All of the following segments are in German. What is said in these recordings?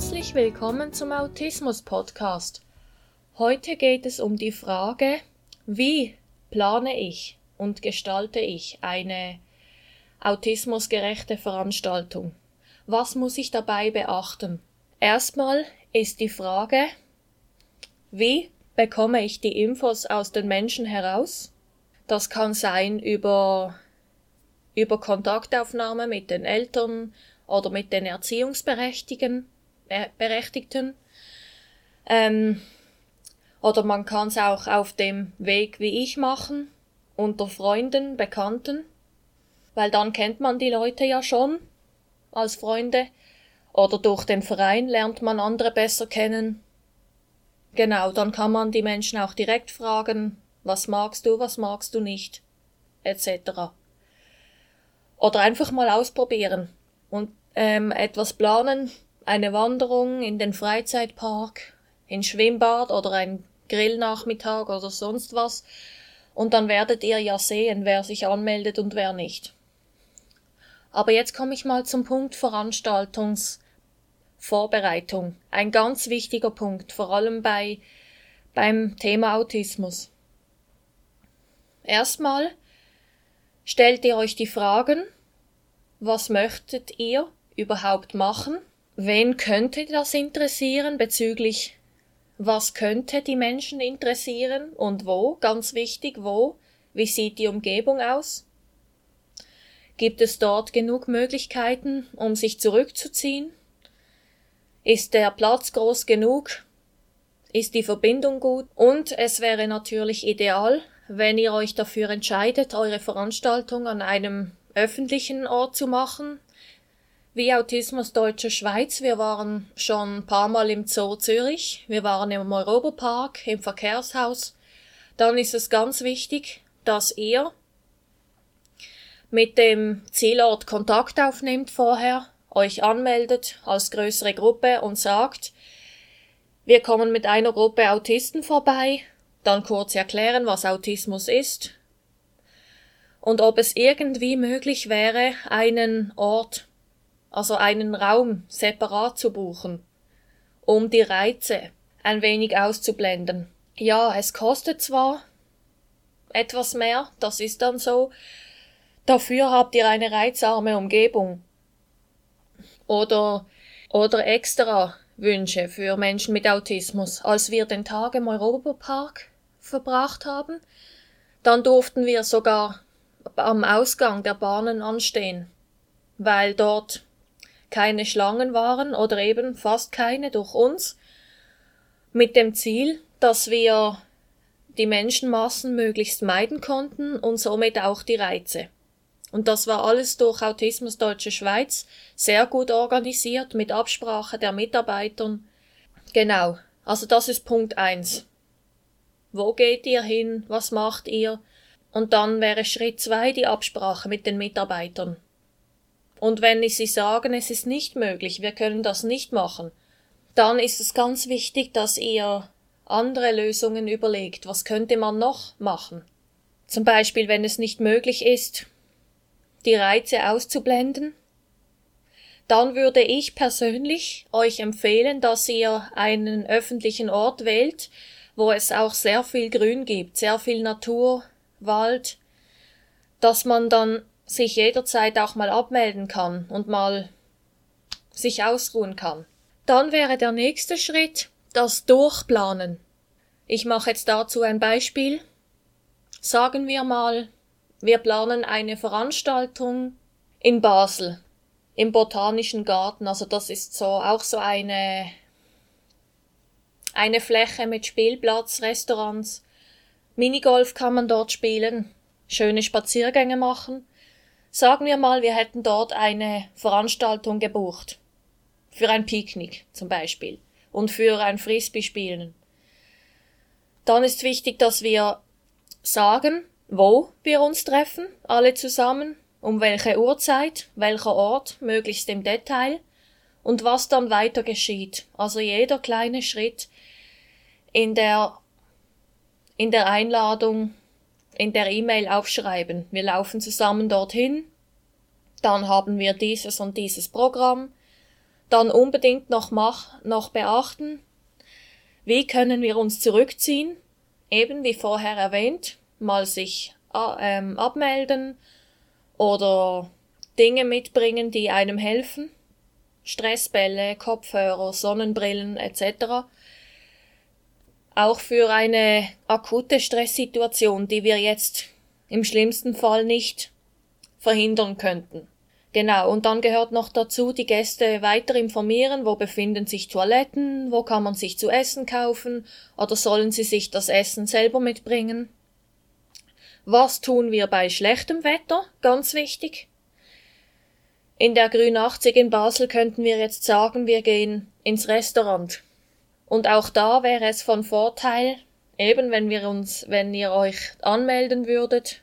Herzlich willkommen zum Autismus Podcast. Heute geht es um die Frage, wie plane ich und gestalte ich eine autismusgerechte Veranstaltung? Was muss ich dabei beachten? Erstmal ist die Frage, wie bekomme ich die Infos aus den Menschen heraus? Das kann sein über, über Kontaktaufnahme mit den Eltern oder mit den Erziehungsberechtigten. Berechtigten. Ähm, oder man kann es auch auf dem Weg wie ich machen, unter Freunden, Bekannten, weil dann kennt man die Leute ja schon als Freunde oder durch den Verein lernt man andere besser kennen. Genau, dann kann man die Menschen auch direkt fragen, was magst du, was magst du nicht, etc. Oder einfach mal ausprobieren und ähm, etwas planen, eine Wanderung in den Freizeitpark, in Schwimmbad oder ein Grillnachmittag oder sonst was. Und dann werdet ihr ja sehen, wer sich anmeldet und wer nicht. Aber jetzt komme ich mal zum Punkt Veranstaltungsvorbereitung. Ein ganz wichtiger Punkt, vor allem bei, beim Thema Autismus. Erstmal stellt ihr euch die Fragen, was möchtet ihr überhaupt machen? Wen könnte das interessieren bezüglich was könnte die Menschen interessieren und wo? Ganz wichtig, wo? Wie sieht die Umgebung aus? Gibt es dort genug Möglichkeiten, um sich zurückzuziehen? Ist der Platz groß genug? Ist die Verbindung gut? Und es wäre natürlich ideal, wenn ihr euch dafür entscheidet, eure Veranstaltung an einem öffentlichen Ort zu machen, wie Autismus Deutsche Schweiz. Wir waren schon ein paar Mal im Zoo Zürich. Wir waren im Europapark, im Verkehrshaus. Dann ist es ganz wichtig, dass ihr mit dem Zielort Kontakt aufnehmt vorher, euch anmeldet als größere Gruppe und sagt, wir kommen mit einer Gruppe Autisten vorbei, dann kurz erklären, was Autismus ist und ob es irgendwie möglich wäre, einen Ort, also einen Raum separat zu buchen, um die Reize ein wenig auszublenden. Ja, es kostet zwar etwas mehr, das ist dann so, Dafür habt ihr eine reizarme Umgebung. Oder, oder extra Wünsche für Menschen mit Autismus. Als wir den Tag im Europapark verbracht haben, dann durften wir sogar am Ausgang der Bahnen anstehen, weil dort keine Schlangen waren oder eben fast keine durch uns, mit dem Ziel, dass wir die Menschenmassen möglichst meiden konnten und somit auch die Reize. Und das war alles durch Autismus Deutsche Schweiz sehr gut organisiert mit Absprache der Mitarbeitern. Genau. Also das ist Punkt eins. Wo geht ihr hin? Was macht ihr? Und dann wäre Schritt zwei die Absprache mit den Mitarbeitern. Und wenn sie sagen, es ist nicht möglich, wir können das nicht machen, dann ist es ganz wichtig, dass ihr andere Lösungen überlegt. Was könnte man noch machen? Zum Beispiel, wenn es nicht möglich ist, die Reize auszublenden, dann würde ich persönlich euch empfehlen, dass ihr einen öffentlichen Ort wählt, wo es auch sehr viel Grün gibt, sehr viel Natur, Wald, dass man dann sich jederzeit auch mal abmelden kann und mal sich ausruhen kann. Dann wäre der nächste Schritt das Durchplanen. Ich mache jetzt dazu ein Beispiel. Sagen wir mal, wir planen eine Veranstaltung in Basel im Botanischen Garten. Also das ist so auch so eine eine Fläche mit Spielplatz, Restaurants. Minigolf kann man dort spielen, schöne Spaziergänge machen. Sagen wir mal, wir hätten dort eine Veranstaltung gebucht. Für ein Picknick zum Beispiel und für ein Frisbee spielen. Dann ist wichtig, dass wir sagen, wo wir uns treffen, alle zusammen, um welche Uhrzeit, welcher Ort, möglichst im Detail, und was dann weiter geschieht. Also jeder kleine Schritt in der, in der Einladung, in der E-Mail aufschreiben. Wir laufen zusammen dorthin, dann haben wir dieses und dieses Programm, dann unbedingt noch, mach, noch beachten, wie können wir uns zurückziehen, eben wie vorher erwähnt, mal sich äh, ähm, abmelden oder Dinge mitbringen, die einem helfen, Stressbälle, Kopfhörer, Sonnenbrillen etc. Auch für eine akute Stresssituation, die wir jetzt im schlimmsten Fall nicht verhindern könnten. Genau, und dann gehört noch dazu, die Gäste weiter informieren, wo befinden sich Toiletten, wo kann man sich zu essen kaufen, oder sollen sie sich das Essen selber mitbringen. Was tun wir bei schlechtem Wetter? Ganz wichtig. In der Grün 80 in Basel könnten wir jetzt sagen, wir gehen ins Restaurant. Und auch da wäre es von Vorteil, eben wenn wir uns, wenn ihr euch anmelden würdet,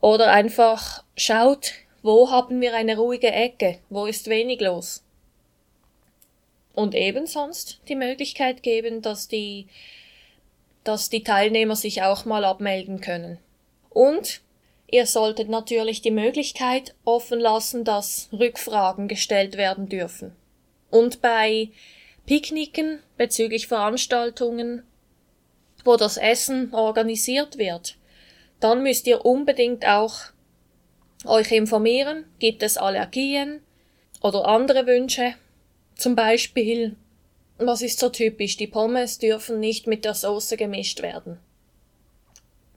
oder einfach schaut, wo haben wir eine ruhige Ecke, wo ist wenig los. Und eben sonst die Möglichkeit geben, dass die, dass die Teilnehmer sich auch mal abmelden können. Und ihr solltet natürlich die Möglichkeit offen lassen, dass Rückfragen gestellt werden dürfen. Und bei Picknicken bezüglich Veranstaltungen, wo das Essen organisiert wird, dann müsst ihr unbedingt auch euch informieren, gibt es Allergien oder andere Wünsche. Zum Beispiel, was ist so typisch, die Pommes dürfen nicht mit der Soße gemischt werden.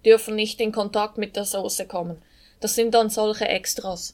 Dürfen nicht in Kontakt mit der Soße kommen. Das sind dann solche Extras.